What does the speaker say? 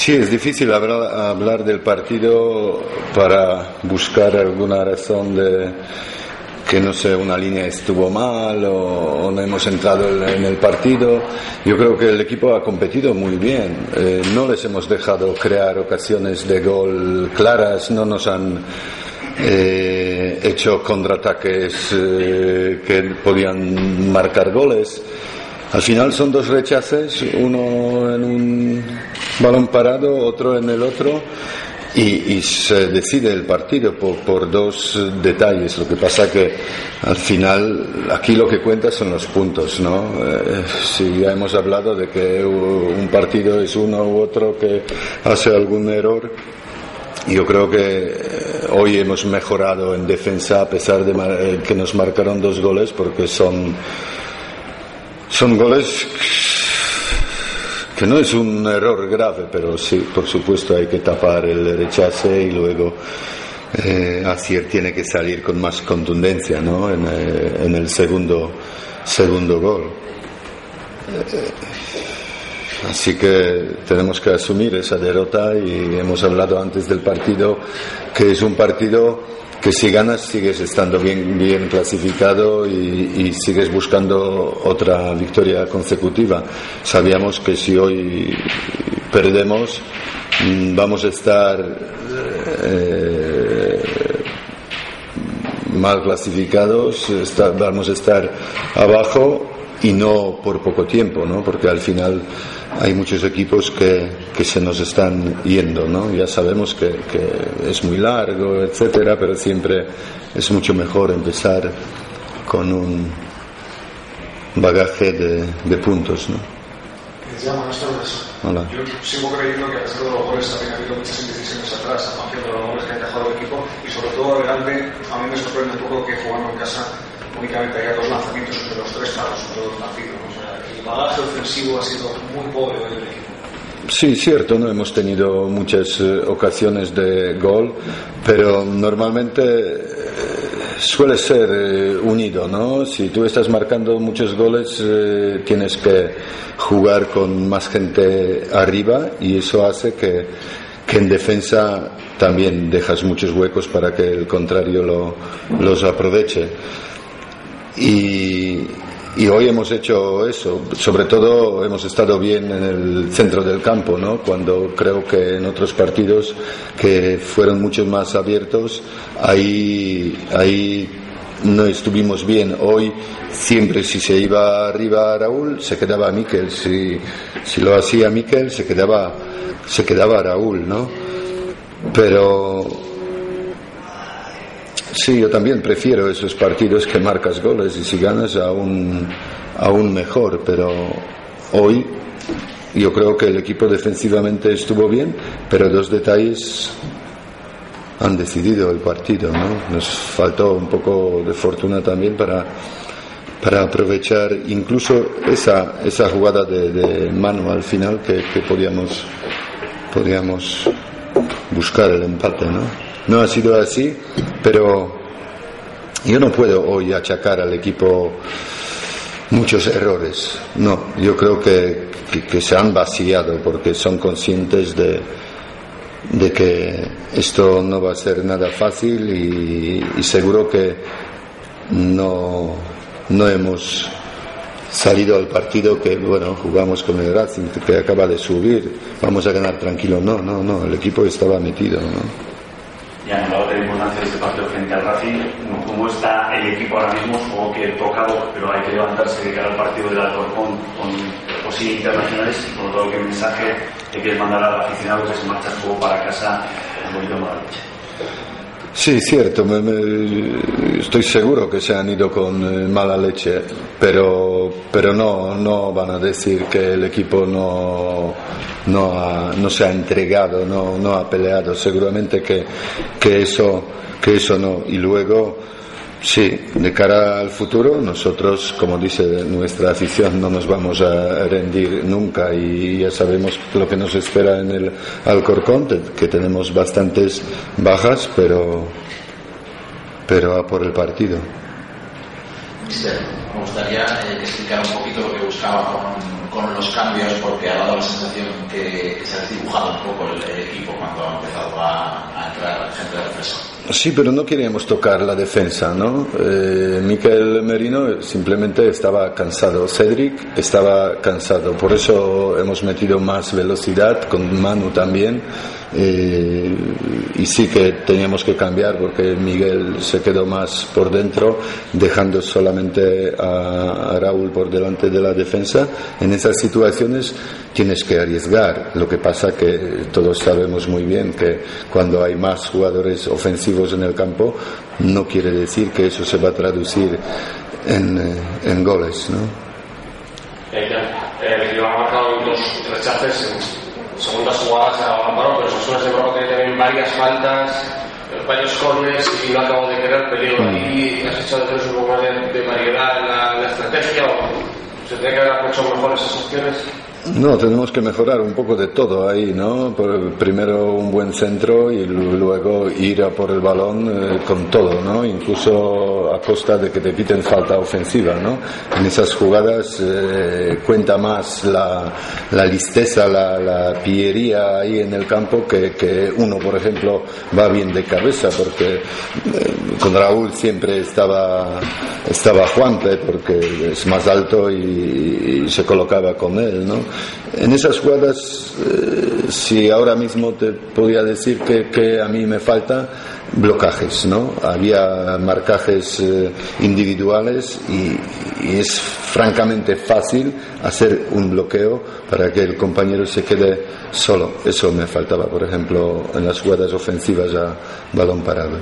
Sí, es difícil hablar, del partido para buscar alguna razón de que no sé, una línea estuvo mal o, o no hemos entrado en, el partido. Yo creo que el equipo ha competido muy bien. Eh, no les hemos dejado crear ocasiones de gol claras, no nos han eh, hecho contraataques eh, que podían marcar goles. Al final son dos rechaces, uno en un balón parado, otro en el otro, y, se decide el partido por, dos detalles. Lo que pasa que al final aquí lo que cuenta son los puntos, ¿no? Eh, si ya hemos hablado de que un partido es uno u otro que hace algún error, yo creo que hoy hemos mejorado en defensa a pesar de eh, que nos marcaron dos goles porque son son goles que no es un error grave, pero sí, por supuesto hay que tapar el rechace y luego eh, Asier tiene que salir con más contundencia ¿no? en, eh, el segundo, segundo gol. Eh, así que tenemos que asumir esa derrota y hemos hablado antes del partido que es un partido que si ganas sigues estando bien, bien clasificado y, sigues buscando otra victoria consecutiva. Sabíamos que si hoy perdemos mm, vamos a estar eh, mal clasificados, vamos a estar abajo y no por poco tiempo, ¿no? Porque al final hay muchos equipos que, que se nos están yendo, ¿no? Ya sabemos que, que, es muy largo, etcétera, pero siempre es mucho mejor empezar con un bagaje de, de puntos, ¿no? Hola. Yo sigo creyendo que a pesar de los goles también ha habido muchas indecisiones atrás, a de los goles que ha dejado el equipo y sobre todo adelante a mí me sorprende un poco que jugando en casa únicamente haya dos lanzamientos entre los tres palos, sobre todo nacidos. El bagaje ofensivo ha sido muy pobre hoy del equipo. Sí, cierto, no hemos tenido muchas eh, ocasiones de gol, pero normalmente eh, suele ser eh, unido, ¿no? Si tú estás marcando muchos goles, tienes que jugar con más gente arriba y eso hace que, que en defensa también dejas muchos huecos para que el contrario lo, los aproveche. Y, hoy hemos hecho eso, sobre todo hemos estado bien en el centro del campo, ¿no? Cuando creo que en otros partidos que fueron mucho más abiertos, ahí, ahí no estuvimos bien. Hoy siempre si se iba arriba a Raúl, se quedaba Miquel. Si, si lo hacía Miquel, se quedaba, se quedaba Raúl, ¿no? Pero Sí, yo también prefiero esos partidos que marcas goles y si ganas aún, aún mejor, pero hoy yo creo que el equipo defensivamente estuvo bien, pero dos detalles han decidido el partido, ¿no? Nos faltó un poco de fortuna también para, para aprovechar incluso esa, esa jugada de, mano al final que, que podíamos, podíamos buscar el empate, ¿no? No ha sido así, pero yo no puedo hoy achacar al equipo muchos errores. No, yo creo que, que, se han vaciado porque son conscientes de, de, que esto no va a ser nada fácil y, seguro que no, no hemos salido al partido que, bueno, jugamos con el Racing, que acaba de subir, vamos a ganar tranquilo. No, no, no, el equipo estaba metido, ¿no? Ya no la importancia de este partido frente al Racing, cómo está el equipo ahora mismo, supongo que tocado, pero hay que levantarse de cara al partido del Alcorcón con posibles internacionales y por todo qué mensaje le quieres mandar al aficionado que se marcha su para casa un poquito más Sí, cierto, estoy seguro que se han ido con eh, mala leche, pero, pero no, no van a decir que el equipo no, no, no se ha entregado, no, no ha peleado, seguramente que, que, eso, que eso no. Y luego Sí, de cara al futuro, nosotros, como dice nuestra afición, no nos vamos a rendir nunca y ya sabemos lo que nos espera en el Alcorcón, que tenemos bastantes bajas, pero, pero a por el partido. me gustaría eh, explicar un poquito lo que buscaba con, con, los cambios, porque ha dado la sensación que se ha dibujado un poco el, equipo cuando ha empezado a, a entrar gente de refresco. Sí, pero no queríamos tocar la defensa, ¿no? Eh, Miquel Merino simplemente estaba cansado, Cedric estaba cansado, por eso hemos metido más velocidad, con Manu también, eh, y sí que teníamos que cambiar porque Miguel se quedó más por dentro, dejando solamente a, a Raúl por delante de la defensa. En esas situaciones tienes que arriesgar, lo que pasa que todos sabemos muy bien que cuando hay más jugadores ofensivos, en el campo, no quiere decir que eso se va a traducir en, eh, en goles. ¿no? Eh, eh, ha marcado dos rechaces segundas jugadas a Amparo, pero eso es de Europa que tienen varias faltas, varios corners y no acabo de querer peligro. ¿Y has hecho de un poco de, de variedad en la, estrategia o se tiene que haber hecho mejor esas opciones? No, tenemos que mejorar un poco de todo ahí, ¿no? Primero un buen centro y luego ir a por el balón eh, con todo, ¿no? Incluso costa de que te quiten falta ofensiva, ¿no? En esas jugadas eh, cuenta más la, la listeza, la, la, pillería ahí en el campo que, que, uno, por ejemplo, va bien de cabeza, porque eh, con Raúl siempre estaba, estaba Juanpe, porque es más alto y, se colocaba con él, ¿no? En esas jugadas, eh, si ahora mismo te podía decir que, a mí me falta blocajes, ¿no? Había marcajes eh, individuales y, es francamente fácil hacer un bloqueo para que el compañero se quede solo. Eso me faltaba, por ejemplo, en las jugadas ofensivas a balón parado.